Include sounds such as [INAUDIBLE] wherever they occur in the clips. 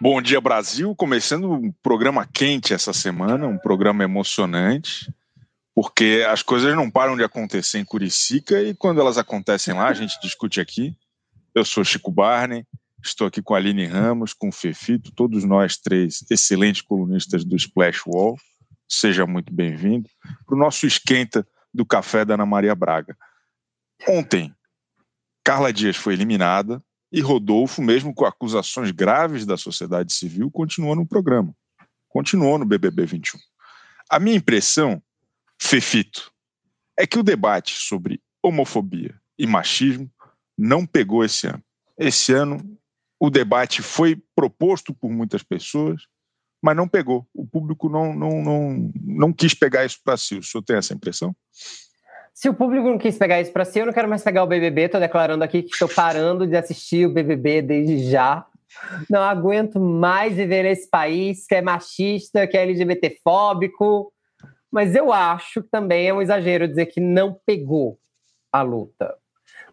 Bom dia, Brasil. Começando um programa quente essa semana, um programa emocionante, porque as coisas não param de acontecer em Curicica e quando elas acontecem lá, a gente discute aqui. Eu sou Chico Barney, estou aqui com a Aline Ramos, com o Fefito, todos nós três excelentes colunistas do Splash Wall. Seja muito bem-vindo para o nosso esquenta do café da Ana Maria Braga. Ontem, Carla Dias foi eliminada, e Rodolfo, mesmo com acusações graves da sociedade civil, continuou no programa. Continuou no BBB 21. A minha impressão, Fefito, é que o debate sobre homofobia e machismo não pegou esse ano. Esse ano, o debate foi proposto por muitas pessoas, mas não pegou. O público não, não, não, não quis pegar isso para si. O senhor tem essa impressão? Se o público não quis pegar isso para si, eu não quero mais pegar o BBB. Estou declarando aqui que estou parando de assistir o BBB desde já. Não aguento mais viver nesse país que é machista, que é LGBTfóbico. Mas eu acho que também é um exagero dizer que não pegou a luta.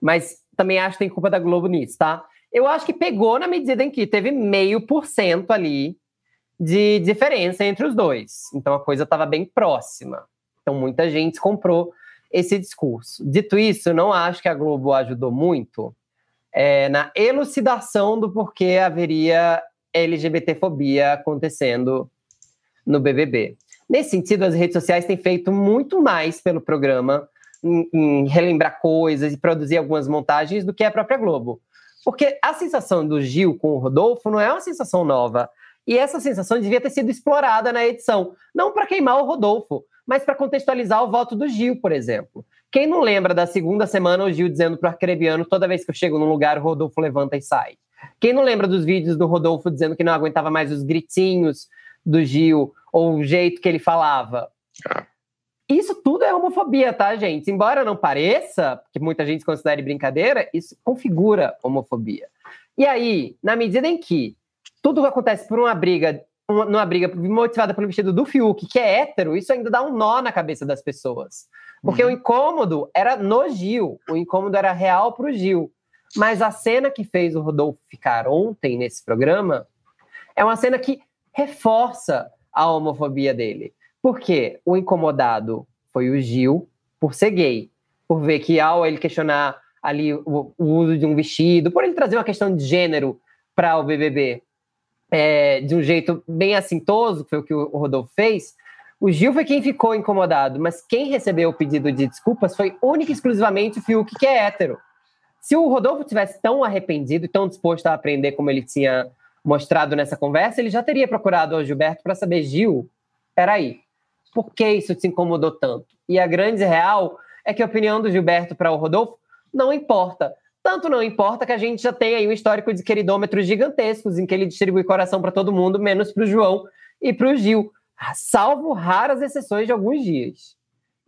Mas também acho que tem culpa da Globo nisso, tá? Eu acho que pegou na medida em que teve meio por cento ali de diferença entre os dois. Então a coisa estava bem próxima. Então muita gente comprou esse discurso. Dito isso, não acho que a Globo ajudou muito é, na elucidação do porquê haveria LGBTfobia acontecendo no BBB. Nesse sentido, as redes sociais têm feito muito mais pelo programa em, em relembrar coisas e produzir algumas montagens do que a própria Globo. Porque a sensação do Gil com o Rodolfo não é uma sensação nova. E essa sensação devia ter sido explorada na edição. Não para queimar o Rodolfo, mas para contextualizar o voto do Gil, por exemplo. Quem não lembra da segunda semana o Gil dizendo para o arcrebiano toda vez que eu chego num lugar o Rodolfo levanta e sai? Quem não lembra dos vídeos do Rodolfo dizendo que não aguentava mais os gritinhos do Gil ou o jeito que ele falava? Isso tudo é homofobia, tá, gente? Embora não pareça, que muita gente considere brincadeira, isso configura homofobia. E aí, na medida em que tudo acontece por uma briga numa briga motivada pelo vestido do Fiuk, que é hétero, isso ainda dá um nó na cabeça das pessoas. Porque uhum. o incômodo era no Gil, o incômodo era real pro Gil. Mas a cena que fez o Rodolfo ficar ontem nesse programa é uma cena que reforça a homofobia dele. Porque o incomodado foi o Gil por ser gay, por ver que ao ele questionar ali o, o uso de um vestido, por ele trazer uma questão de gênero para o BBB, é, de um jeito bem assintoso, que foi o que o Rodolfo fez, o Gil foi quem ficou incomodado, mas quem recebeu o pedido de desculpas foi única e exclusivamente o Fiuk, que é hétero. Se o Rodolfo tivesse tão arrependido e tão disposto a aprender como ele tinha mostrado nessa conversa, ele já teria procurado o Gilberto para saber, Gil, peraí, por que isso te incomodou tanto? E a grande real é que a opinião do Gilberto para o Rodolfo não importa. Tanto não importa que a gente já tem aí um histórico de queridômetros gigantescos, em que ele distribui coração para todo mundo, menos para o João e para o Gil, salvo raras exceções de alguns dias.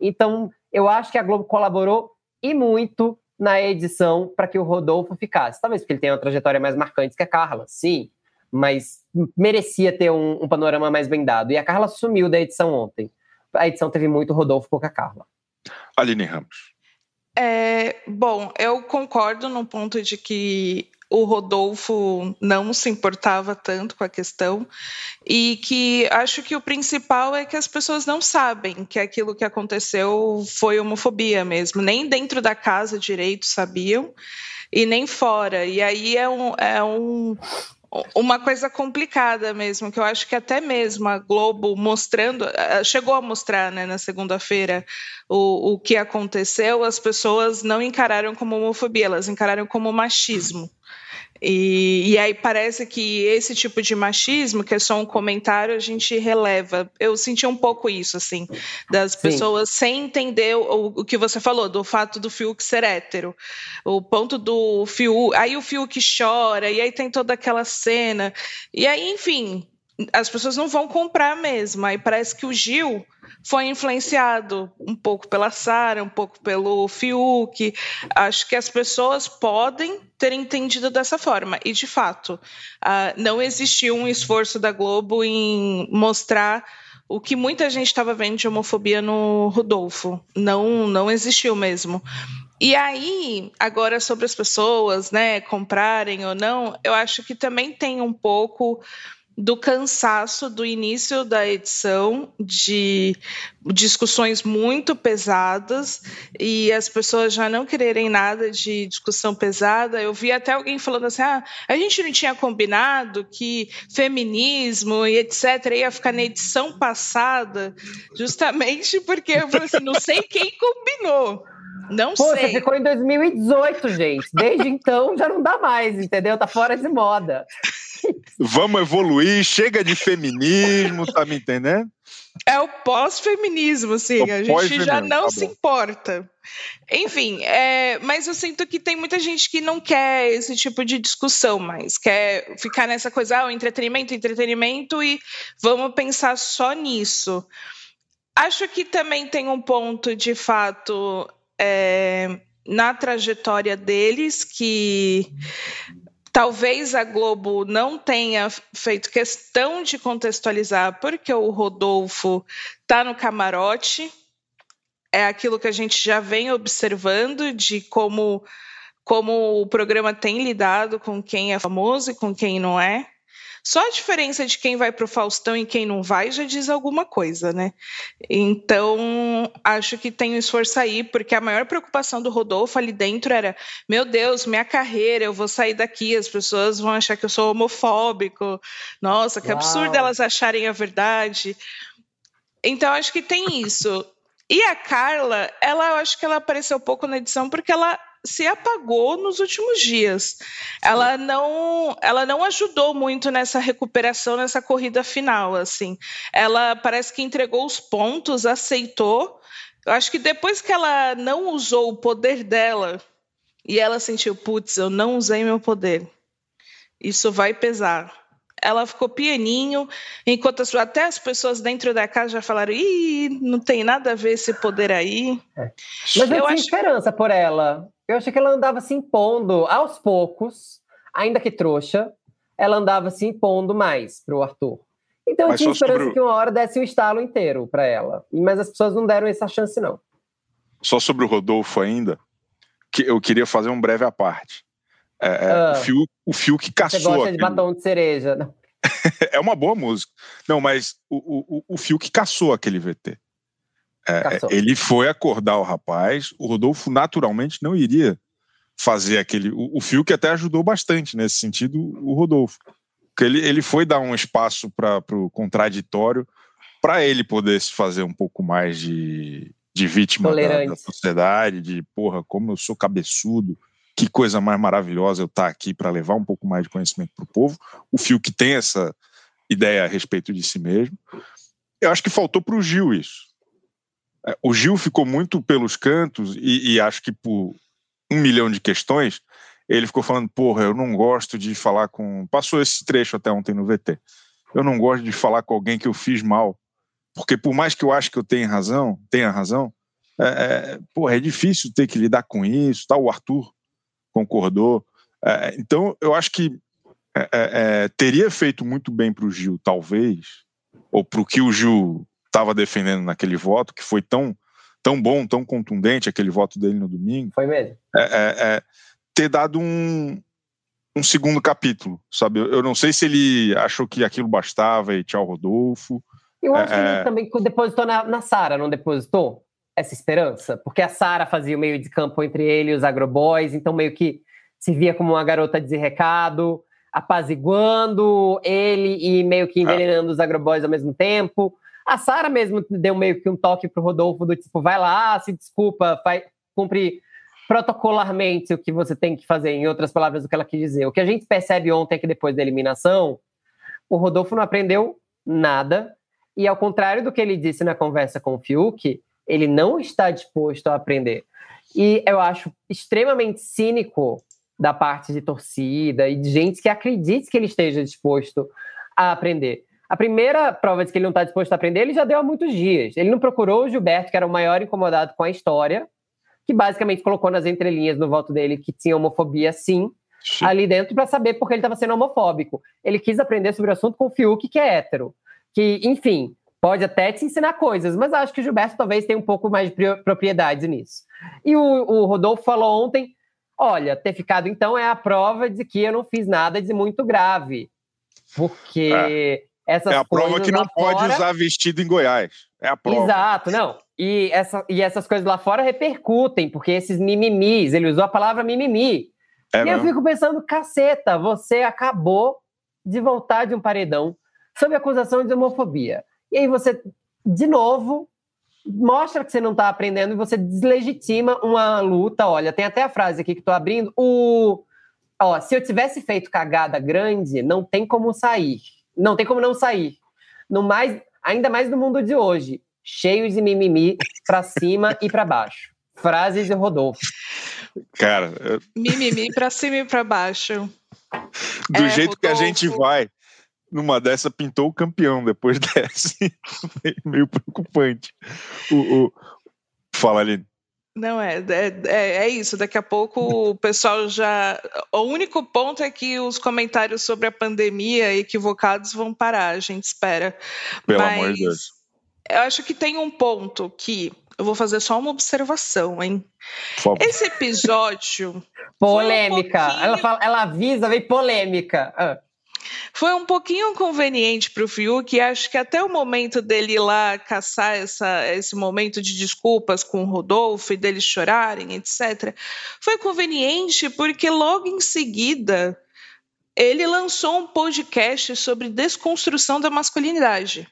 Então, eu acho que a Globo colaborou e muito na edição para que o Rodolfo ficasse. Talvez porque ele tenha uma trajetória mais marcante que a Carla, sim, mas merecia ter um, um panorama mais bem dado. E a Carla sumiu da edição ontem. A edição teve muito Rodolfo, pouca Carla. Aline Ramos. É, bom, eu concordo no ponto de que o Rodolfo não se importava tanto com a questão e que acho que o principal é que as pessoas não sabem que aquilo que aconteceu foi homofobia mesmo, nem dentro da casa direito sabiam e nem fora. E aí é um, é um, uma coisa complicada mesmo, que eu acho que até mesmo a Globo mostrando, chegou a mostrar né, na segunda-feira o, o que aconteceu, as pessoas não encararam como homofobia, elas encararam como machismo. E, e, aí parece que esse tipo de machismo, que é só um comentário, a gente releva. Eu senti um pouco isso, assim, das Sim. pessoas sem entender o, o, que você falou, do fato do Fiuk ser hétero. O ponto do Fiuk. Aí o Fiuk chora, e aí tem toda aquela cena. E aí, enfim, as pessoas não vão comprar mesmo. Aí parece que o Gil foi influenciado um pouco pela Sara, um pouco pelo Fiuk. Acho que as pessoas podem ter entendido dessa forma. E, de fato, uh, não existiu um esforço da Globo em mostrar o que muita gente estava vendo de homofobia no Rodolfo. Não, não existiu mesmo. E aí, agora sobre as pessoas, né, comprarem ou não, eu acho que também tem um pouco do cansaço do início da edição, de discussões muito pesadas e as pessoas já não quererem nada de discussão pesada. Eu vi até alguém falando assim: ah, a gente não tinha combinado que feminismo e etc. ia ficar na edição passada, justamente porque eu falei assim: não sei quem combinou. Não Pô, sei. Você ficou em 2018, gente. Desde então já não dá mais, entendeu? Tá fora de moda. Vamos evoluir, chega de feminismo, tá me entendendo? É o pós-feminismo, assim, o a gente já não tá se importa. Enfim, é, mas eu sinto que tem muita gente que não quer esse tipo de discussão mais, quer ficar nessa coisa, ah, entretenimento, entretenimento, e vamos pensar só nisso. Acho que também tem um ponto, de fato, é, na trajetória deles, que Talvez a Globo não tenha feito questão de contextualizar porque o Rodolfo está no camarote. É aquilo que a gente já vem observando de como, como o programa tem lidado com quem é famoso e com quem não é. Só a diferença de quem vai para o Faustão e quem não vai já diz alguma coisa, né? Então, acho que tem um esforço aí, porque a maior preocupação do Rodolfo ali dentro era: meu Deus, minha carreira, eu vou sair daqui, as pessoas vão achar que eu sou homofóbico. Nossa, que Uau. absurdo elas acharem a verdade. Então, acho que tem isso. E a Carla, ela eu acho que ela apareceu pouco na edição porque ela se apagou nos últimos dias. Ela não, ela não ajudou muito nessa recuperação, nessa corrida final, assim. Ela parece que entregou os pontos, aceitou. Eu acho que depois que ela não usou o poder dela e ela sentiu, putz, eu não usei meu poder. Isso vai pesar ela ficou pianinho, enquanto as, até as pessoas dentro da casa já falaram: ih, não tem nada a ver esse poder aí. É. Mas eu, eu tinha acho... esperança por ela. Eu achei que ela andava se impondo aos poucos, ainda que trouxa, ela andava se impondo mais pro Arthur. Então eu tinha esperança sobre... que uma hora desse o um estalo inteiro para ela. Mas as pessoas não deram essa chance, não. Só sobre o Rodolfo ainda, que eu queria fazer um breve à parte. É, é ah, o, fio, o fio que caçou. Você gosta de batom de cereja, [LAUGHS] é uma boa música. Não, mas o, o, o fio que caçou aquele VT. É, ele foi acordar o rapaz, o Rodolfo naturalmente não iria fazer aquele. O, o fio que até ajudou bastante nesse sentido, o Rodolfo. Porque ele, ele foi dar um espaço para o contraditório para ele poder se fazer um pouco mais de, de vítima da, da, sociedade, de porra, como eu sou cabeçudo, que coisa mais maravilhosa eu estar tá aqui para levar um pouco mais de conhecimento para o povo. O Fio que tem essa ideia a respeito de si mesmo. Eu acho que faltou para o Gil isso. É, o Gil ficou muito pelos cantos e, e, acho que por um milhão de questões ele ficou falando, porra, eu não gosto de falar com. Passou esse trecho até ontem no VT. Eu não gosto de falar com alguém que eu fiz mal, porque por mais que eu acho que eu tenha razão, tenha razão, é, é, porra, é difícil ter que lidar com isso. Tá? O Arthur concordou. É, então, eu acho que é, é, é teria feito muito bem para o Gil, talvez, ou para o que o Gil estava defendendo naquele voto, que foi tão, tão bom, tão contundente aquele voto dele no domingo. Foi mesmo. É, ter dado um, um segundo capítulo, sabe? Eu não sei se ele achou que aquilo bastava e tchau, Rodolfo. Eu acho que ele também depositou na, na Sara, não depositou? essa esperança? Porque a Sara fazia o meio de campo entre ele e os agroboys, então meio que se via como uma garota de recado, apaziguando ele e meio que envenenando ah. os agroboys ao mesmo tempo. A Sara mesmo deu meio que um toque pro Rodolfo do tipo, vai lá, se desculpa, vai, cumpre protocolarmente o que você tem que fazer, em outras palavras, o que ela quis dizer. O que a gente percebe ontem é que depois da eliminação, o Rodolfo não aprendeu nada, e ao contrário do que ele disse na conversa com o Fiuk, ele não está disposto a aprender. E eu acho extremamente cínico da parte de torcida e de gente que acredite que ele esteja disposto a aprender. A primeira prova de que ele não está disposto a aprender, ele já deu há muitos dias. Ele não procurou o Gilberto, que era o maior incomodado com a história, que basicamente colocou nas entrelinhas no voto dele que tinha homofobia, sim, sim. ali dentro, para saber por que ele estava sendo homofóbico. Ele quis aprender sobre o assunto com o Fiuk, que é hétero. Que, enfim, pode até te ensinar coisas, mas acho que o Gilberto talvez tenha um pouco mais de propriedade nisso. E o, o Rodolfo falou ontem: olha, ter ficado então é a prova de que eu não fiz nada de muito grave. Porque é. Essas É a prova que não pode fora... usar vestido em Goiás. É a prova. Exato, não. E, essa, e essas coisas lá fora repercutem, porque esses mimimis, ele usou a palavra mimimi. É e mesmo? eu fico pensando, caceta, você acabou de voltar de um paredão sob acusação de homofobia. E aí você, de novo, mostra que você não está aprendendo e você deslegitima uma luta. Olha, tem até a frase aqui que estou abrindo. O, ó, se eu tivesse feito cagada grande, não tem como sair. Não tem como não sair. No mais, ainda mais no mundo de hoje, cheio de mimimi para cima e para baixo. Frases de Rodolfo. Cara, eu... mimimi para cima e para baixo. Do é, jeito Rodolfo. que a gente vai, numa dessa pintou o campeão depois [LAUGHS] dessa. Meio preocupante. O, o... Fala, ali. Não, é, é, é, isso. Daqui a pouco o pessoal já. O único ponto é que os comentários sobre a pandemia equivocados vão parar, a gente espera. Pelo Mas amor de Deus. Eu acho que tem um ponto que. Eu vou fazer só uma observação, hein? Esse episódio. [LAUGHS] polêmica. Um pouquinho... ela, fala, ela avisa, vem polêmica. Ah. Foi um pouquinho conveniente para o Fiuk, acho que até o momento dele ir lá caçar essa, esse momento de desculpas com o Rodolfo e deles chorarem, etc., foi conveniente porque logo em seguida ele lançou um podcast sobre desconstrução da masculinidade.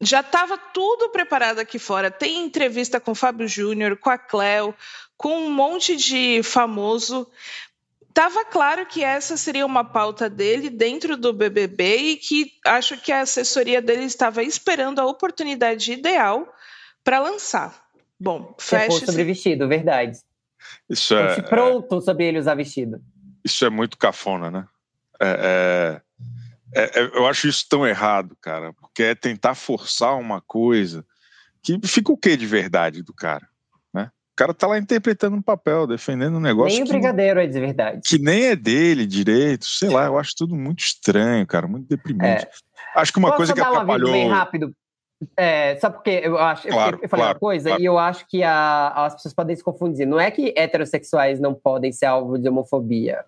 Já estava tudo preparado aqui fora. Tem entrevista com o Fábio Júnior, com a Cleo, com um monte de famoso, Estava claro que essa seria uma pauta dele dentro do BBB e que acho que a assessoria dele estava esperando a oportunidade ideal para lançar. Bom, fecha. sobre vestido, verdade. Isso é, é, pronto sobre ele usar vestido. Isso é muito cafona, né? É, é, é, é, eu acho isso tão errado, cara, porque é tentar forçar uma coisa que fica o que de verdade do cara? Cara tá lá interpretando um papel, defendendo um negócio. Nem o brigadeiro é de verdade. Que nem é dele direito, sei lá, eu acho tudo muito estranho, cara, muito deprimente. É. Acho que uma Posso coisa que atrapalhou. bem rápido. É, só porque eu acho, claro, eu falei claro, uma coisa claro. e eu acho que a, as pessoas podem se confundir. Não é que heterossexuais não podem ser alvo de homofobia,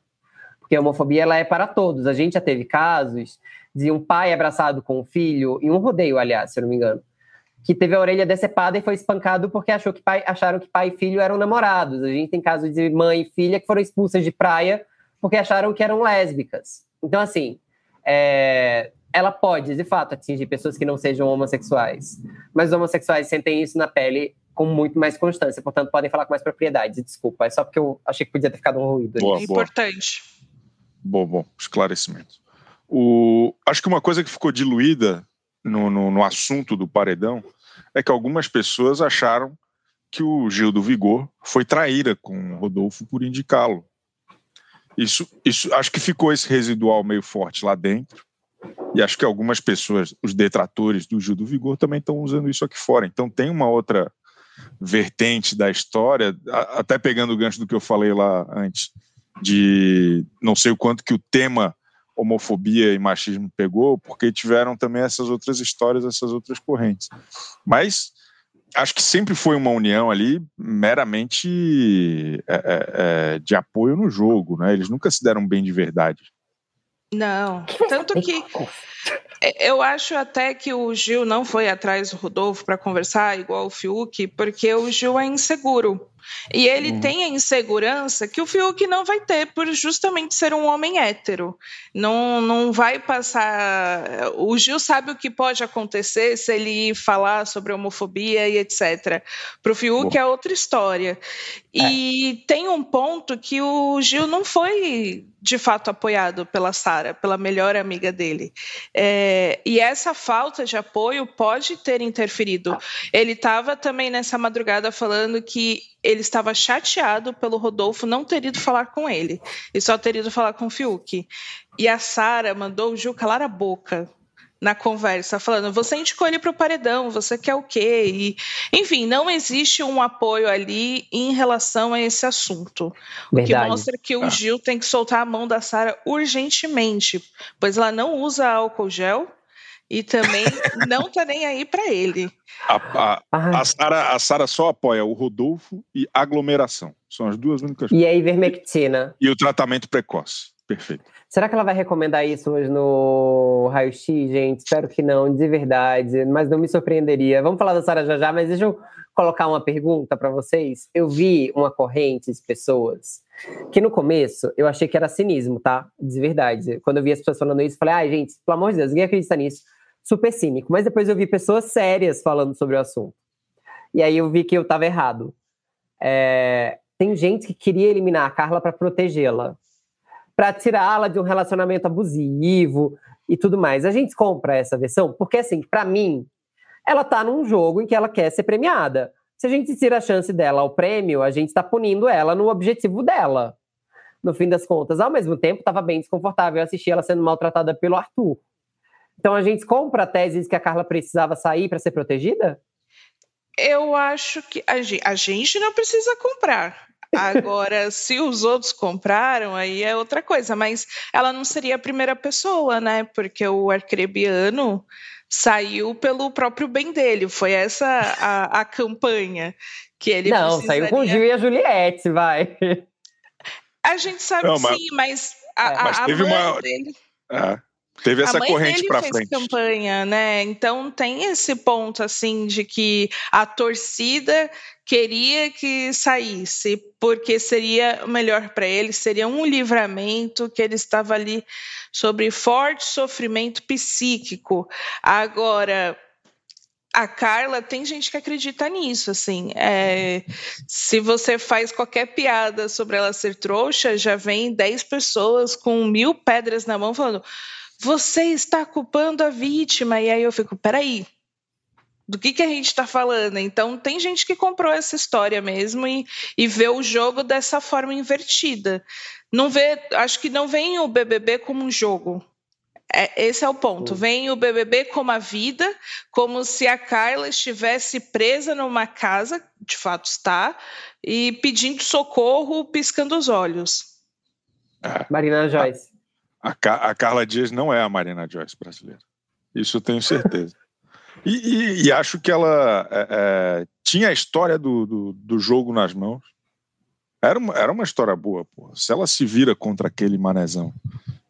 porque a homofobia ela é para todos. A gente já teve casos de um pai abraçado com um filho, em um rodeio, aliás, se eu não me engano, que teve a orelha decepada e foi espancado porque achou que pai, acharam que pai e filho eram namorados. A gente tem casos de mãe e filha que foram expulsas de praia porque acharam que eram lésbicas. Então, assim, é, ela pode, de fato, atingir pessoas que não sejam homossexuais. Mas os homossexuais sentem isso na pele com muito mais constância, portanto, podem falar com mais propriedade. Desculpa, é só porque eu achei que podia ter ficado um ruído. Boa, é importante. Bom, bom, esclarecimento. O, acho que uma coisa que ficou diluída no, no, no assunto do paredão é que algumas pessoas acharam que o Gil do Vigor foi traíra com o Rodolfo por indicá-lo. Isso, isso, acho que ficou esse residual meio forte lá dentro. E acho que algumas pessoas, os detratores do Gil do Vigor, também estão usando isso aqui fora. Então tem uma outra vertente da história, até pegando o gancho do que eu falei lá antes, de não sei o quanto que o tema homofobia e machismo pegou, porque tiveram também essas outras histórias, essas outras correntes. Mas acho que sempre foi uma união ali meramente é, é, é de apoio no jogo, né? Eles nunca se deram bem de verdade. Não, tanto que eu acho até que o Gil não foi atrás do Rodolfo para conversar, igual o Fiuk, porque o Gil é inseguro. E ele uhum. tem a insegurança que o Fiuk não vai ter por justamente ser um homem hétero. Não, não vai passar. O Gil sabe o que pode acontecer se ele falar sobre homofobia e etc. Para o Fiuk é outra história. E é. tem um ponto que o Gil não foi de fato apoiado pela Sara, pela melhor amiga dele. É, e essa falta de apoio pode ter interferido. Ele estava também nessa madrugada falando que ele estava chateado pelo Rodolfo não ter ido falar com ele e só ter ido falar com o Fiuk. E a Sara mandou o Gil calar a boca na conversa, falando: você indicou ele para o paredão, você quer o quê? E, enfim, não existe um apoio ali em relação a esse assunto. Verdade. O que mostra que o ah. Gil tem que soltar a mão da Sara urgentemente, pois ela não usa álcool gel e também não tá nem aí para ele. A, a, a, Sara, a Sara só apoia o Rodolfo e aglomeração. São as duas únicas E a ivermectina. E o tratamento precoce. Perfeito. Será que ela vai recomendar isso hoje no Raio-X, gente? Espero que não, de verdade, mas não me surpreenderia. Vamos falar da Sara já já, mas deixa eu colocar uma pergunta para vocês. Eu vi uma corrente de pessoas que no começo eu achei que era cinismo, tá? De verdade. Quando eu vi as pessoas falando isso, eu falei, ai, gente, pelo amor de Deus, ninguém acredita nisso super cínico. Mas depois eu vi pessoas sérias falando sobre o assunto. E aí eu vi que eu estava errado. É, tem gente que queria eliminar a Carla para protegê-la, para tirá-la de um relacionamento abusivo e tudo mais. A gente compra essa versão porque, assim, para mim, ela tá num jogo em que ela quer ser premiada. Se a gente tira a chance dela ao prêmio, a gente está punindo ela no objetivo dela. No fim das contas, ao mesmo tempo, estava bem desconfortável assistir ela sendo maltratada pelo Arthur. Então a gente compra a tese de que a Carla precisava sair para ser protegida? Eu acho que a gente, não precisa comprar. Agora, [LAUGHS] se os outros compraram, aí é outra coisa. Mas ela não seria a primeira pessoa, né? Porque o arcrebiano saiu pelo próprio bem dele. Foi essa a, a campanha que ele Não, precisaria... saiu com o Gil e a Juliette, vai. A gente sabe não, mas... sim, mas a, é, mas a teve uma... dele... É. Teve essa corrente para frente. campanha, né? Então tem esse ponto assim de que a torcida queria que saísse, porque seria melhor para ele, seria um livramento que ele estava ali sobre forte sofrimento psíquico. Agora, a Carla, tem gente que acredita nisso, assim. É, se você faz qualquer piada sobre ela ser trouxa, já vem 10 pessoas com mil pedras na mão falando você está culpando a vítima. E aí eu fico, peraí, do que, que a gente está falando? Então, tem gente que comprou essa história mesmo e, e vê o jogo dessa forma invertida. Não vê, acho que não vem o BBB como um jogo. É, esse é o ponto. Vem o BBB como a vida, como se a Carla estivesse presa numa casa, de fato está, e pedindo socorro, piscando os olhos. Marina Joyce a, a Carla Dias não é a Marina Joyce brasileira. Isso eu tenho certeza. [LAUGHS] E, e, e acho que ela é, é, tinha a história do, do, do, jogo nas mãos. Era uma, era uma história boa. Se ela se vira contra aquele manezão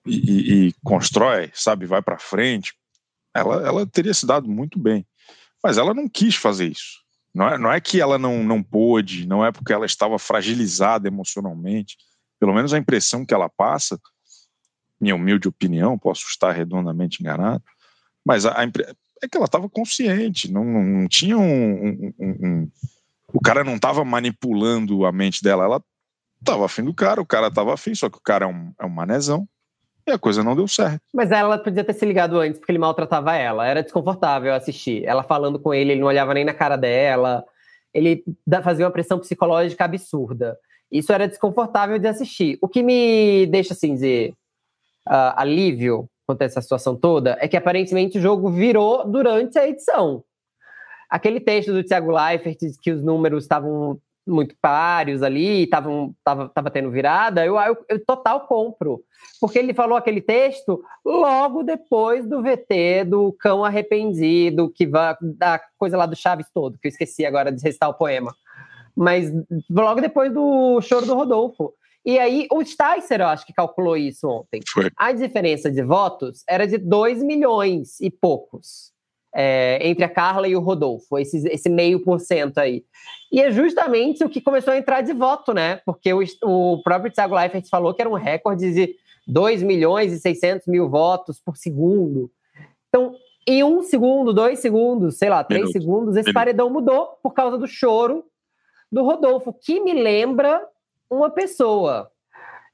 e, e constrói, sabe, vai para frente, ela, ela teria se dado muito bem. Mas ela não quis fazer isso. Não é, não é que ela não, não pôde, não é porque ela estava fragilizada emocionalmente. Pelo menos a impressão que ela passa minha humilde opinião, posso estar redondamente enganado, mas a, a é que ela estava consciente, não, não tinha um, um, um, um, O cara não estava manipulando a mente dela, ela estava afim do cara, o cara estava afim, só que o cara é um, é um manezão, e a coisa não deu certo. Mas ela podia ter se ligado antes, porque ele maltratava ela, era desconfortável assistir. Ela falando com ele, ele não olhava nem na cara dela, ele fazia uma pressão psicológica absurda. Isso era desconfortável de assistir. O que me deixa assim dizer uh, alívio quanto a essa situação toda é que aparentemente o jogo virou durante a edição. Aquele texto do Thiago Leifert que os números estavam muito páreos ali, estavam tava, tava tendo virada, eu, eu, eu, total compro. Porque ele falou aquele texto logo depois do VT do cão arrependido, que vai da coisa lá do Chaves todo, que eu esqueci agora de recitar o poema. Mas logo depois do choro do Rodolfo. E aí, o Sticer, eu acho que calculou isso ontem. Foi. A diferença de votos era de 2 milhões e poucos é, entre a Carla e o Rodolfo, esse, esse meio por cento aí. E é justamente o que começou a entrar de voto, né? Porque o, o próprio Thiago Leifert falou que era um recorde de 2 milhões e 600 mil votos por segundo. Então, em um segundo, dois segundos, sei lá, três Minuto. segundos, esse Minuto. paredão mudou por causa do choro do Rodolfo, que me lembra uma pessoa.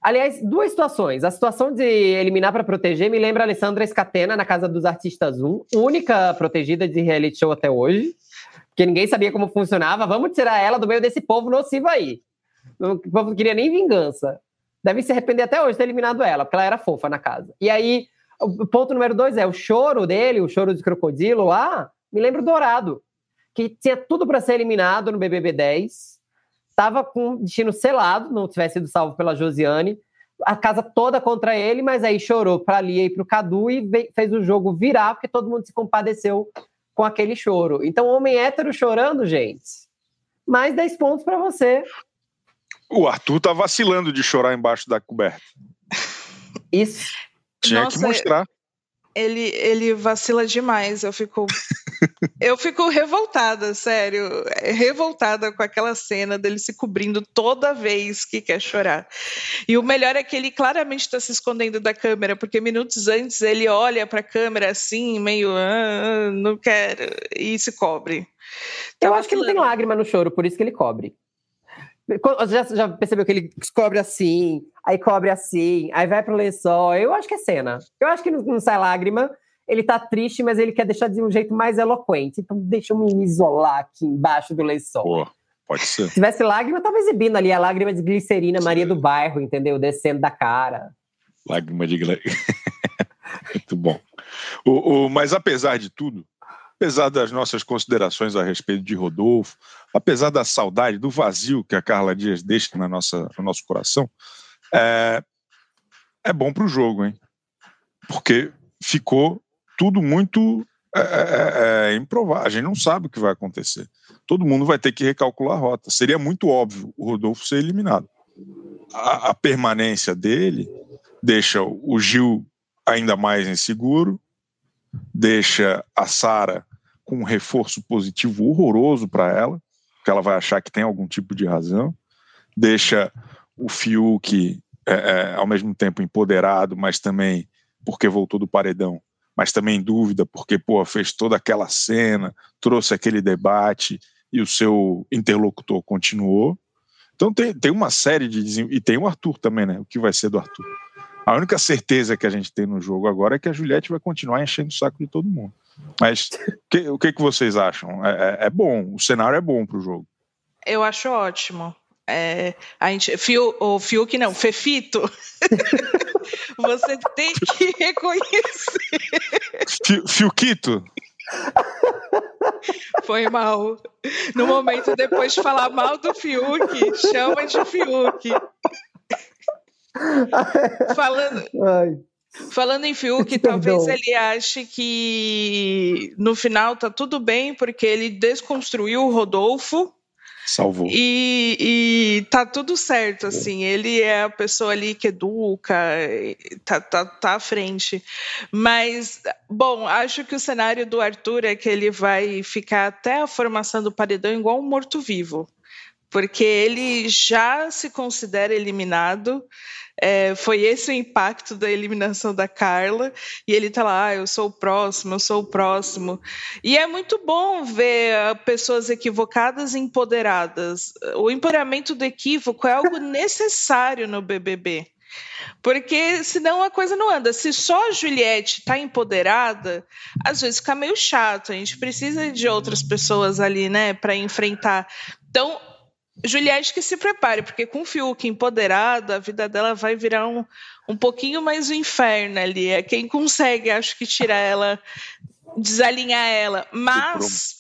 Aliás, duas situações. A situação de eliminar para proteger me lembra a Alessandra Escatena na Casa dos Artistas 1, única protegida de reality show até hoje, porque ninguém sabia como funcionava. Vamos tirar ela do meio desse povo nocivo aí. O povo não queria nem vingança. Deve se arrepender até hoje de ter eliminado ela, porque ela era fofa na casa. E aí, o ponto número dois é o choro dele, o choro de crocodilo lá, me lembra o Dourado, que tinha tudo para ser eliminado no BBB 10 estava com destino selado, não tivesse sido salvo pela Josiane, a casa toda contra ele, mas aí chorou para Lia e para o Cadu e fez o jogo virar, porque todo mundo se compadeceu com aquele choro. Então, homem hétero chorando, gente, mais 10 pontos para você. O Arthur tá vacilando de chorar embaixo da coberta. Isso. Tinha Nossa, que mostrar. Ele, ele vacila demais. Eu fico. eu fico revoltada, sério. Revoltada com aquela cena dele se cobrindo toda vez que quer chorar. E o melhor é que ele claramente está se escondendo da câmera, porque minutos antes ele olha para a câmera assim, meio. Ah, não quero. E se cobre. Tá eu acho que não tem lágrima no choro, por isso que ele cobre. Já, já percebeu que ele cobre assim, aí cobre assim, aí vai pro lençol. Eu acho que é cena. Eu acho que não, não sai lágrima. Ele tá triste, mas ele quer deixar de um jeito mais eloquente. Então deixa eu me isolar aqui embaixo do lençol. Pô, pode ser. Se tivesse lágrima, tava exibindo ali a lágrima de glicerina Maria do Bairro, entendeu? Descendo da cara. Lágrima de glicerina. [LAUGHS] Muito bom. O, o, mas apesar de tudo, apesar das nossas considerações a respeito de Rodolfo, apesar da saudade, do vazio que a Carla Dias deixa na nossa, no nosso coração, é, é bom para o jogo, hein? Porque ficou tudo muito é, é, é, é, improvável. A gente não sabe o que vai acontecer. Todo mundo vai ter que recalcular a rota. Seria muito óbvio o Rodolfo ser eliminado. A, a permanência dele deixa o Gil ainda mais inseguro, deixa a Sara com um reforço positivo horroroso para ela, porque ela vai achar que tem algum tipo de razão, deixa o Fiuk é, é, ao mesmo tempo empoderado, mas também porque voltou do paredão, mas também em dúvida porque pô, fez toda aquela cena, trouxe aquele debate e o seu interlocutor continuou. Então tem, tem uma série de. E tem o Arthur também, né? O que vai ser do Arthur? A única certeza que a gente tem no jogo agora é que a Juliette vai continuar enchendo o saco de todo mundo. Mas [LAUGHS] que, o que, que vocês acham? É, é, é bom, o cenário é bom para o jogo. Eu acho ótimo. É, a gente, Fio, o Fiuk não, Fefito. [LAUGHS] Você tem que [LAUGHS] reconhecer. Fiuquito? Foi mal. No momento, depois de falar mal do Fiuk, chama de Fiuk. Falando, Ai. falando em Fiuk, [LAUGHS] talvez ele ache que no final tá tudo bem, porque ele desconstruiu o Rodolfo. Salvou. E, e tá tudo certo, assim. Ele é a pessoa ali que educa, tá, tá, tá à frente. Mas, bom, acho que o cenário do Arthur é que ele vai ficar até a formação do paredão igual um morto-vivo. Porque ele já se considera eliminado. É, foi esse o impacto da eliminação da Carla, e ele tá lá, ah, eu sou o próximo, eu sou o próximo. E é muito bom ver ah, pessoas equivocadas e empoderadas. O empoderamento do equívoco é algo necessário no BBB. Porque senão a coisa não anda. Se só a Juliette está empoderada, às vezes fica meio chato. A gente precisa de outras pessoas ali, né, para enfrentar. Então, Juliette que se prepare, porque com o Fiuk empoderado, a vida dela vai virar um, um pouquinho mais o inferno ali. É quem consegue, acho que, tirar ela, desalinhar ela. Mas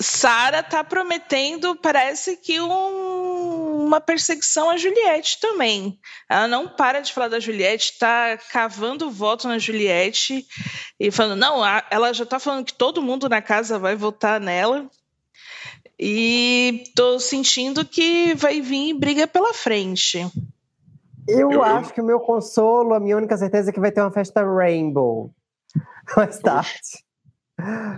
Sara tá prometendo, parece que um, uma perseguição a Juliette também. Ela não para de falar da Juliette, tá cavando voto na Juliette e falando, não, ela já tá falando que todo mundo na casa vai votar nela. E tô sentindo que vai vir briga pela frente. Eu, eu acho eu... que o meu consolo, a minha única certeza é que vai ter uma festa Rainbow [LAUGHS] mais tarde.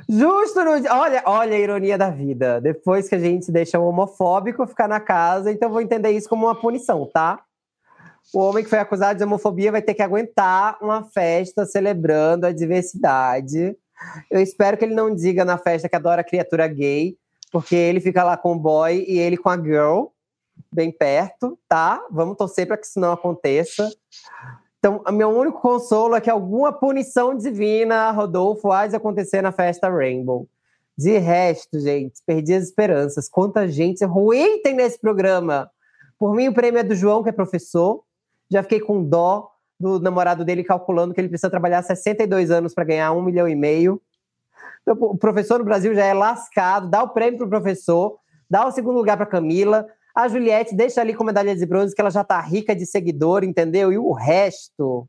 Justo no olha, olha a ironia da vida. Depois que a gente deixa o homofóbico ficar na casa, então vou entender isso como uma punição, tá? O homem que foi acusado de homofobia vai ter que aguentar uma festa celebrando a diversidade. Eu espero que ele não diga na festa que adora criatura gay, porque ele fica lá com o boy e ele com a girl, bem perto, tá? Vamos torcer para que isso não aconteça. Então, meu único consolo é que alguma punição divina, Rodolfo, de acontecer na festa Rainbow. De resto, gente, perdi as esperanças. Quanta gente ruim tem nesse programa. Por mim, o prêmio é do João, que é professor. Já fiquei com dó do namorado dele calculando que ele precisa trabalhar 62 anos para ganhar um milhão e meio. Então, o professor no Brasil já é lascado, dá o prêmio para o professor, dá o segundo lugar para Camila. A Juliette deixa ali com medalha de bronze, que ela já tá rica de seguidor, entendeu? E o resto.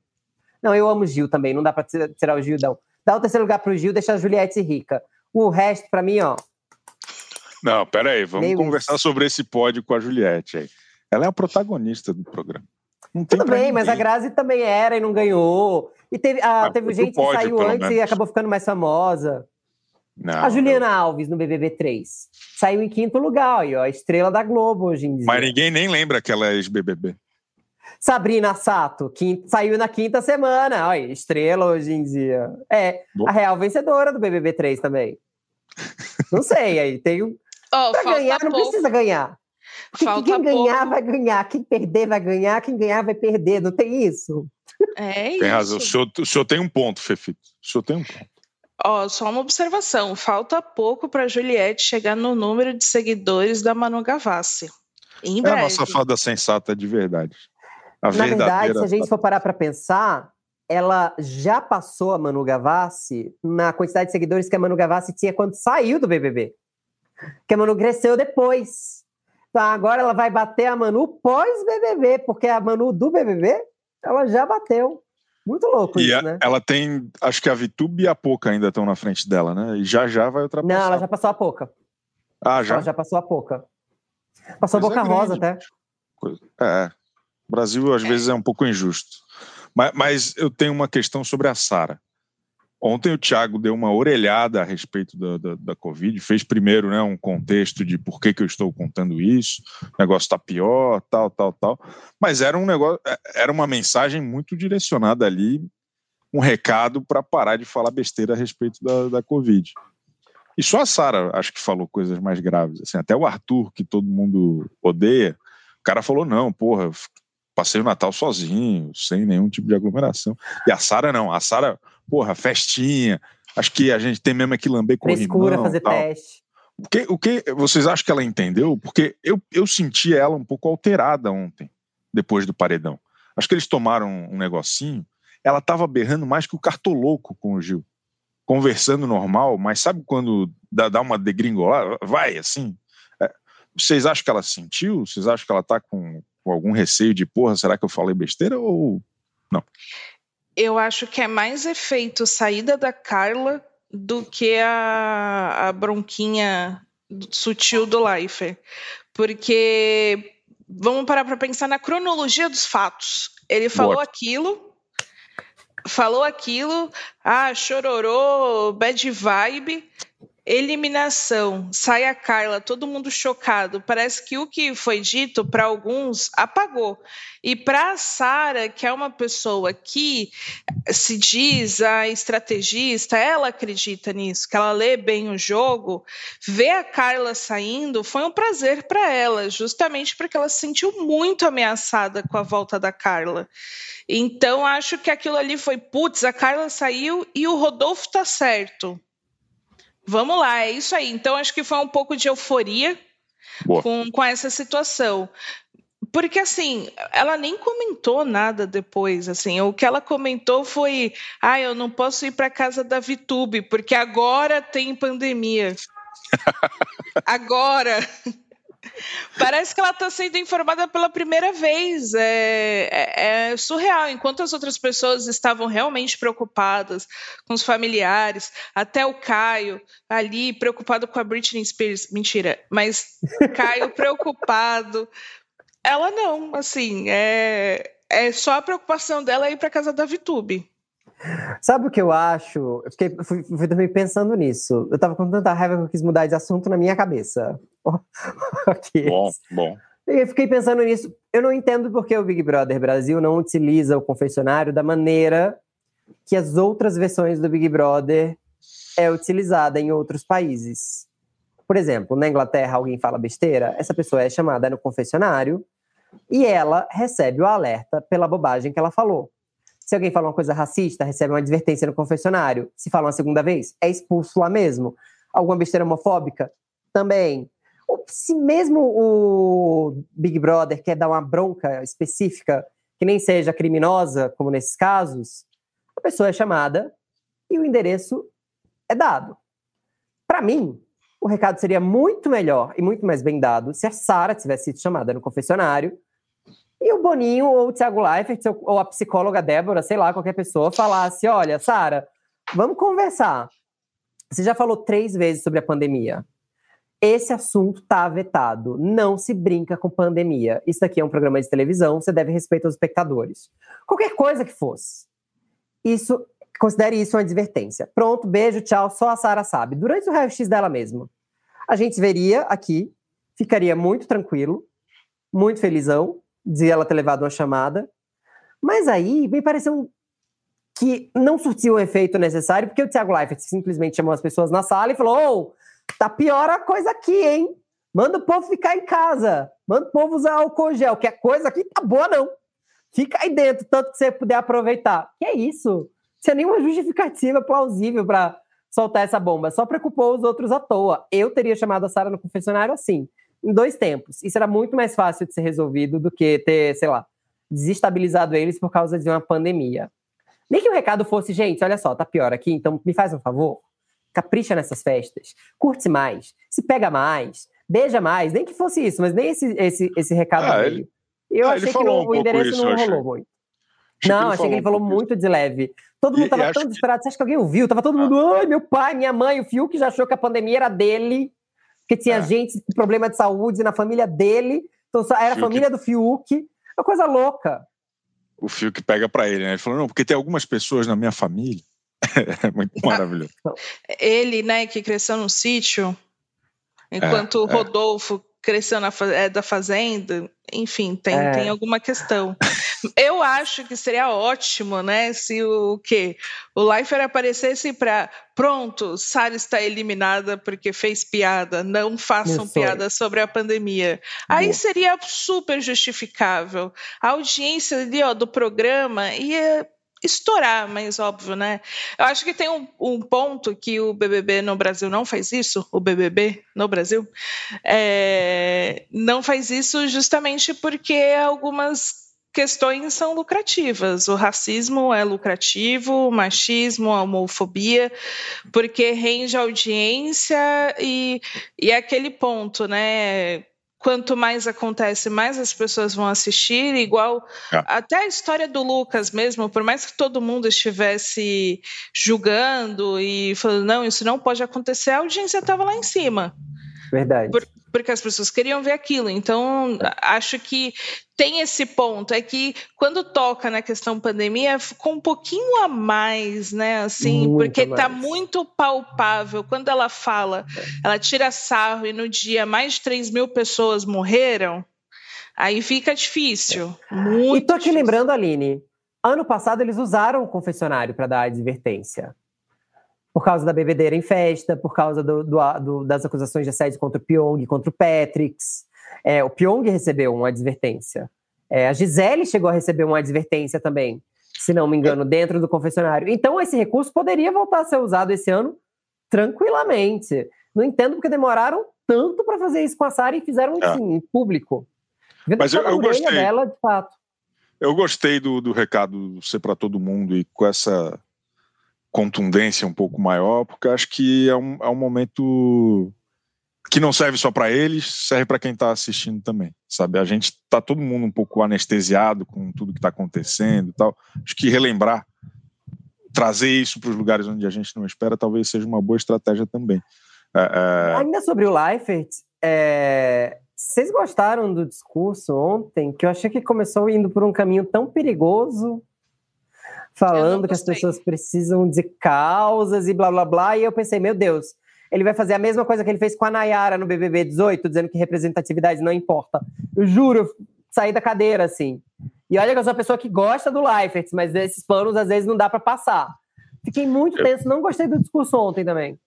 Não, eu amo Gil também, não dá pra tirar o Gil, não. Dá o terceiro lugar pro Gil, deixa a Juliette rica. O resto, para mim, ó. Não, peraí, vamos conversar isso. sobre esse pódio com a Juliette aí. Ela é a protagonista do programa. Tudo bem, ninguém. mas a Grazi também era e não ganhou. E teve, ah, ah, teve gente pódio, que saiu antes menos. e acabou ficando mais famosa. Não, a Juliana não. Alves no BBB 3 saiu em quinto lugar, aí, ó, estrela da Globo hoje em dia. Mas ninguém nem lembra que ela é ex-BBB. Sabrina Sato, quinta, saiu na quinta semana, olha, estrela hoje em dia. É, a real vencedora do BBB 3 também. Não [LAUGHS] sei, aí tem um. Oh, pra ganhar, pouco. não precisa ganhar. Falta quem ganhar pouco. vai ganhar, quem perder vai ganhar, quem ganhar vai perder, não tem isso? É tem isso. Tem razão, o senhor, o senhor tem um ponto, Fefito. O senhor tem um ponto. Ó, só uma observação: falta pouco para Juliette chegar no número de seguidores da Manu Gavassi. Em breve. É a nossa fada sensata de verdade. A Na verdade, se a gente for parar para pensar, ela já passou a Manu Gavassi na quantidade de seguidores que a Manu Gavassi tinha quando saiu do BBB. Que a Manu cresceu depois. Então agora ela vai bater a Manu pós-BBB, porque a Manu do BBB, ela já bateu. Muito louco e isso, a, né? Ela tem, acho que a Vitube e a Poca ainda estão na frente dela, né? E já já vai ultrapassar. Não, ela já passou a Poca. Ah, já? Ela já passou a Poca. Passou Coisa a Boca Rosa até. Coisa... É. O Brasil às é. vezes é um pouco injusto. Mas, mas eu tenho uma questão sobre a Sara. Ontem o Thiago deu uma orelhada a respeito da, da, da, Covid, fez primeiro né, um contexto de por que, que eu estou contando isso, o negócio está pior, tal, tal, tal. Mas era um negócio, é, era uma mensagem muito direcionada ali, um recado para parar de falar besteira a respeito da, da Covid. E só a Sara acho que falou coisas mais graves. Assim, até o Arthur, que todo mundo odeia, o cara falou: não, porra, passei o Natal sozinho, sem nenhum tipo de aglomeração. E a Sara não, a Sara porra, festinha. Acho que a gente tem mesmo que lamber com Frescura, fazer tal. teste. O que, o que vocês acham que ela entendeu? Porque eu, eu senti ela um pouco alterada ontem, depois do paredão. Acho que eles tomaram um negocinho. Ela tava berrando mais que o cartoloco com o Gil. Conversando normal, mas sabe quando dá, dá uma degringolada? Vai, assim. É, vocês acham que ela sentiu? Vocês acham que ela tá com, com algum receio de, porra, será que eu falei besteira ou não? eu acho que é mais efeito saída da Carla do que a, a bronquinha sutil do Leifer. Porque vamos parar para pensar na cronologia dos fatos. Ele falou Boa. aquilo, falou aquilo, ah, chororô, bad vibe, Eliminação. Sai a Carla, todo mundo chocado. Parece que o que foi dito para alguns apagou. E para a Sara, que é uma pessoa que se diz a estrategista, ela acredita nisso, que ela lê bem o jogo. Ver a Carla saindo foi um prazer para ela, justamente porque ela se sentiu muito ameaçada com a volta da Carla. Então acho que aquilo ali foi putz, a Carla saiu e o Rodolfo tá certo. Vamos lá, é isso aí. Então, acho que foi um pouco de euforia com, com essa situação. Porque, assim, ela nem comentou nada depois, assim, o que ela comentou foi, ah, eu não posso ir para casa da Vitube, porque agora tem pandemia. [LAUGHS] agora! Parece que ela está sendo informada pela primeira vez. É, é, é, surreal. Enquanto as outras pessoas estavam realmente preocupadas com os familiares, até o Caio ali preocupado com a Britney Spears. Mentira, mas Caio [LAUGHS] preocupado. Ela não, assim, é, é só a preocupação dela ir para casa da Vitube. Sabe o que eu acho? Eu fiquei, fui, fui também pensando nisso. Eu tava com tanta raiva que eu quis mudar de assunto na minha cabeça. [LAUGHS] bom, bom. Eu fiquei pensando nisso. Eu não entendo porque o Big Brother Brasil não utiliza o confessionário da maneira que as outras versões do Big Brother é utilizada em outros países. Por exemplo, na Inglaterra alguém fala besteira, essa pessoa é chamada no confessionário e ela recebe o alerta pela bobagem que ela falou. Se alguém fala uma coisa racista, recebe uma advertência no confessionário. Se fala uma segunda vez, é expulso lá mesmo. Alguma besteira homofóbica? Também. Se mesmo o Big Brother quer dar uma bronca específica, que nem seja criminosa, como nesses casos, a pessoa é chamada e o endereço é dado. Para mim, o recado seria muito melhor e muito mais bem dado se a Sara tivesse sido chamada no confessionário e o Boninho ou o Thiago Leifert ou a psicóloga Débora, sei lá, qualquer pessoa, falasse: olha, Sara, vamos conversar. Você já falou três vezes sobre a pandemia. Esse assunto está vetado. Não se brinca com pandemia. Isso aqui é um programa de televisão, você deve respeitar os espectadores. Qualquer coisa que fosse. Isso, considere isso uma advertência. Pronto, beijo, tchau, só a Sara sabe. Durante o raio-x dela mesma, a gente veria aqui, ficaria muito tranquilo, muito felizão, de ela ter levado uma chamada. Mas aí me pareceu que não surtiu o efeito necessário, porque o Thiago Leifert simplesmente chamou as pessoas na sala e falou: tá pior a coisa aqui, hein? Manda o povo ficar em casa. Manda o povo usar álcool gel, que a coisa aqui tá boa, não. Fica aí dentro, tanto que você puder aproveitar. Que é isso? Sem nenhuma justificativa plausível para soltar essa bomba. Só preocupou os outros à toa. Eu teria chamado a Sara no confessionário assim em dois tempos. Isso era muito mais fácil de ser resolvido do que ter, sei lá, desestabilizado eles por causa de uma pandemia. Nem que o recado fosse, gente, olha só, tá pior aqui, então me faz um favor, capricha nessas festas, curte mais, se pega mais, beija mais, nem que fosse isso, mas nem esse, esse, esse recado ah, veio. Eu ah, achei que no, um o endereço isso, não rolou muito. Não, achei que ele falou, um muito de leve. Todo mundo estava tão desesperado. Você acha que alguém ouviu? Tava todo mundo, ah. ai, meu pai, minha mãe, o Fiuk já achou que a pandemia era dele porque tinha é. gente com problema de saúde na família dele, então era a família do Fiuk, é uma coisa louca. O Fiuk pega para ele, né? Ele falou, não, porque tem algumas pessoas na minha família. [LAUGHS] é muito ah, maravilhoso. Ele, né, que cresceu no sítio, enquanto o é, é. Rodolfo cresceu na, é, da fazenda, enfim, tem, é. tem alguma questão. [LAUGHS] Eu acho que seria ótimo, né, se o que o Leifert aparecesse para pronto, Sara está eliminada porque fez piada, não façam piada sobre a pandemia. Aí seria super justificável. A audiência ali, ó, do programa ia estourar, mas óbvio, né? Eu acho que tem um, um, ponto que o BBB no Brasil não faz isso, o BBB no Brasil, é, não faz isso justamente porque algumas questões são lucrativas. O racismo é lucrativo, o machismo, a homofobia, porque rende audiência e, e é aquele ponto, né? Quanto mais acontece, mais as pessoas vão assistir. Igual é. até a história do Lucas mesmo, por mais que todo mundo estivesse julgando e falando, não, isso não pode acontecer, a audiência estava lá em cima. Verdade. Por, porque as pessoas queriam ver aquilo. Então, acho que tem esse ponto. É que quando toca na questão pandemia, ficou um pouquinho a mais, né? Assim, muito porque tá muito palpável. Quando ela fala, ela tira sarro e no dia mais de 3 mil pessoas morreram, aí fica difícil. Muito e tô difícil. lembrando, Aline, ano passado eles usaram o confessionário para dar advertência por causa da bebedeira em festa, por causa do, do, do, das acusações de assédio contra o Pyong, contra o Patrix. É, o Pyong recebeu uma advertência. É, a Gisele chegou a receber uma advertência também, se não me engano, dentro do confessionário. Então, esse recurso poderia voltar a ser usado esse ano tranquilamente. Não entendo porque demoraram tanto para fazer isso com a Sara e fizeram é. assim, em público. Mas eu, eu gostei. Dela, de fato. Eu gostei do, do recado ser para todo mundo e com essa contundência um pouco maior, porque acho que é um, é um momento que não serve só para eles, serve para quem está assistindo também, sabe? A gente está todo mundo um pouco anestesiado com tudo que está acontecendo e tal. Acho que relembrar, trazer isso para os lugares onde a gente não espera, talvez seja uma boa estratégia também. É, é... Ainda sobre o Leifert, é... vocês gostaram do discurso ontem? Que eu achei que começou indo por um caminho tão perigoso falando que as pessoas precisam de causas e blá blá blá. E eu pensei, meu Deus, ele vai fazer a mesma coisa que ele fez com a Nayara no BBB 18, dizendo que representatividade não importa. Eu juro, saí da cadeira assim. E olha que eu sou uma pessoa que gosta do Leifert, mas esses planos às vezes não dá para passar. Fiquei muito eu... tenso, não gostei do discurso ontem também.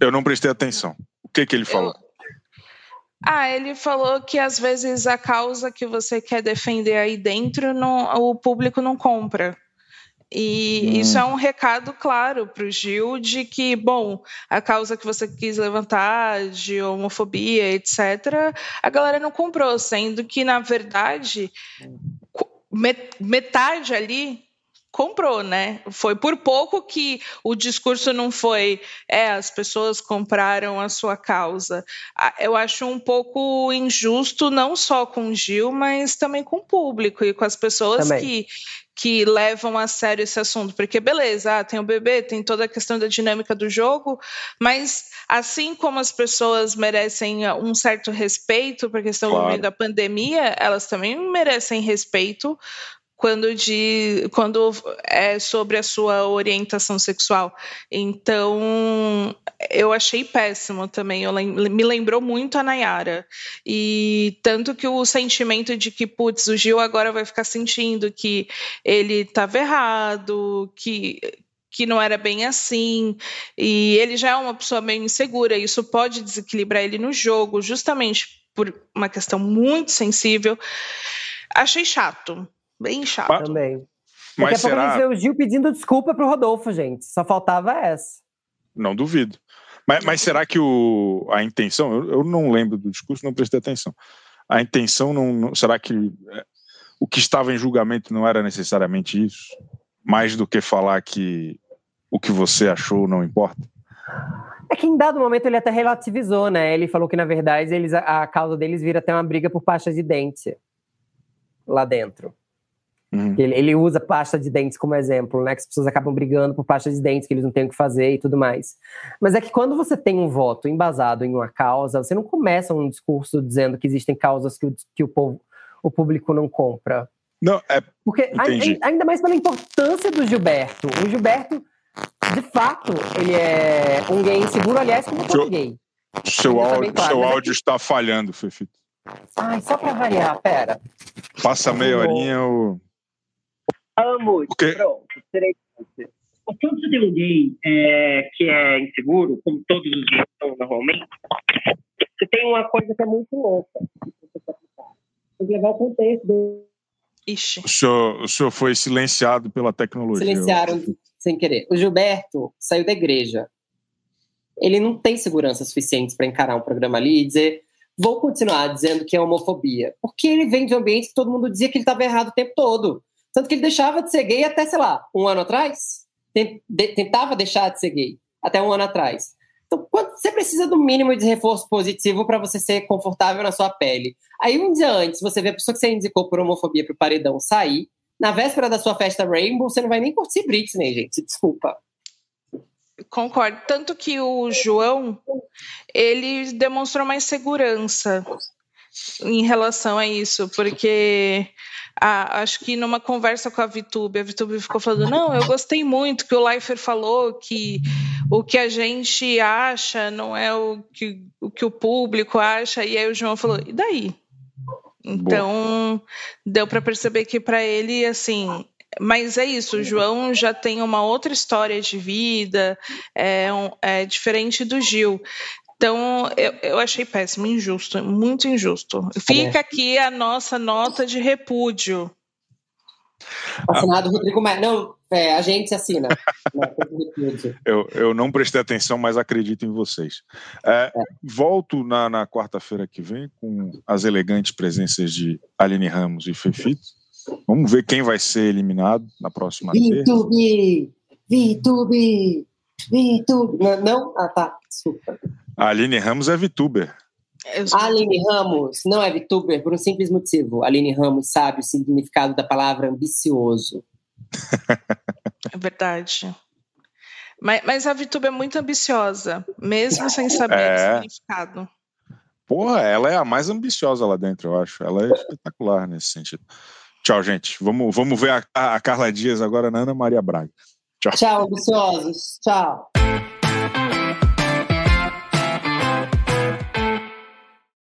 Eu não prestei atenção. O que que ele falou? Eu... Ah, ele falou que às vezes a causa que você quer defender aí dentro, não, o público não compra. E hum. isso é um recado claro para o Gil de que, bom, a causa que você quis levantar de homofobia, etc., a galera não comprou, sendo que, na verdade, metade ali comprou, né? Foi por pouco que o discurso não foi, é, as pessoas compraram a sua causa. Eu acho um pouco injusto, não só com o Gil, mas também com o público e com as pessoas que, que levam a sério esse assunto, porque beleza, ah, tem o bebê, tem toda a questão da dinâmica do jogo, mas assim como as pessoas merecem um certo respeito porque estão claro. meio da pandemia, elas também merecem respeito quando, de, quando é sobre a sua orientação sexual. Então, eu achei péssimo também. Eu me lembrou muito a Nayara. E tanto que o sentimento de que, putz, o Gil agora vai ficar sentindo que ele estava errado, que, que não era bem assim, e ele já é uma pessoa meio insegura, isso pode desequilibrar ele no jogo, justamente por uma questão muito sensível. Achei chato. Bem chato. Também. Mas Daqui a será... pouco a gente vê o Gil pedindo desculpa pro Rodolfo, gente. Só faltava essa. Não duvido. Mas, mas será que o, a intenção, eu, eu, não lembro do discurso, não prestei atenção. A intenção não, não, Será que é, o que estava em julgamento não era necessariamente isso? Mais do que falar que o que você achou não importa? É que em dado momento ele até relativizou, né? Ele falou que, na verdade, eles, a causa deles vira até uma briga por pasta de dente lá dentro. Uhum. Ele, ele, usa pasta de dentes como exemplo, né? Que as pessoas acabam brigando por pasta de dentes, que eles não têm o que fazer e tudo mais. Mas é que quando você tem um voto embasado em uma causa, você não começa um discurso dizendo que existem causas que o, que o, povo, o público não compra. Não, é. Porque ainda mais pela importância do Gilberto. O Gilberto, de fato, ele é um gay inseguro, aliás, como todo gay. Seu, áudio, claro, seu áudio está falhando, Fefito. Ai, só para variar, pera. Passa meia horinha o. Amo. Pronto, serei quando você tem um gay é, que é inseguro, como todos os gays são normalmente, você tem uma coisa que é muito louca. Tem que levar o contexto do. Ixi. O senhor, o senhor foi silenciado pela tecnologia. Silenciaram sem querer. O Gilberto saiu da igreja. Ele não tem segurança suficiente para encarar um programa ali e dizer vou continuar dizendo que é homofobia. Porque ele vem de um ambiente que todo mundo dizia que ele estava errado o tempo todo. Tanto que ele deixava de ser gay até, sei lá, um ano atrás. Tentava deixar de ser gay até um ano atrás. Então, você precisa do mínimo de reforço positivo para você ser confortável na sua pele. Aí, um dia antes, você vê a pessoa que você indicou por homofobia para o paredão sair. Na véspera da sua festa Rainbow, você não vai nem curtir Britney, gente. Desculpa. Concordo. Tanto que o João, ele demonstrou mais segurança em relação a isso, porque acho que numa conversa com a Vitube, a Vitube ficou falando: não, eu gostei muito que o Leifert falou que o que a gente acha não é o que o, que o público acha, e aí o João falou: e daí? Então, deu para perceber que para ele, assim, mas é isso, o João já tem uma outra história de vida, é, um, é diferente do Gil. Então, eu, eu achei péssimo, injusto, muito injusto. Fica aqui a nossa nota de repúdio. Assinado Rodrigo Maia. Não, é, a gente assina. [LAUGHS] eu, eu não prestei atenção, mas acredito em vocês. É, é. Volto na, na quarta-feira que vem com as elegantes presenças de Aline Ramos e Fefito. Vamos ver quem vai ser eliminado na próxima VTube! VTube! VTube! Não, não? Ah, tá. Desculpa. A Aline Ramos é VTuber. A Aline Ramos não é VTuber por um simples motivo. A Aline Ramos sabe o significado da palavra ambicioso. É verdade. Mas, mas a VTuber é muito ambiciosa, mesmo sem saber é... o significado. Porra, ela é a mais ambiciosa lá dentro, eu acho. Ela é espetacular nesse sentido. Tchau, gente. Vamos, vamos ver a, a Carla Dias agora na Ana Maria Braga. Tchau. Tchau, ambiciosos. Tchau.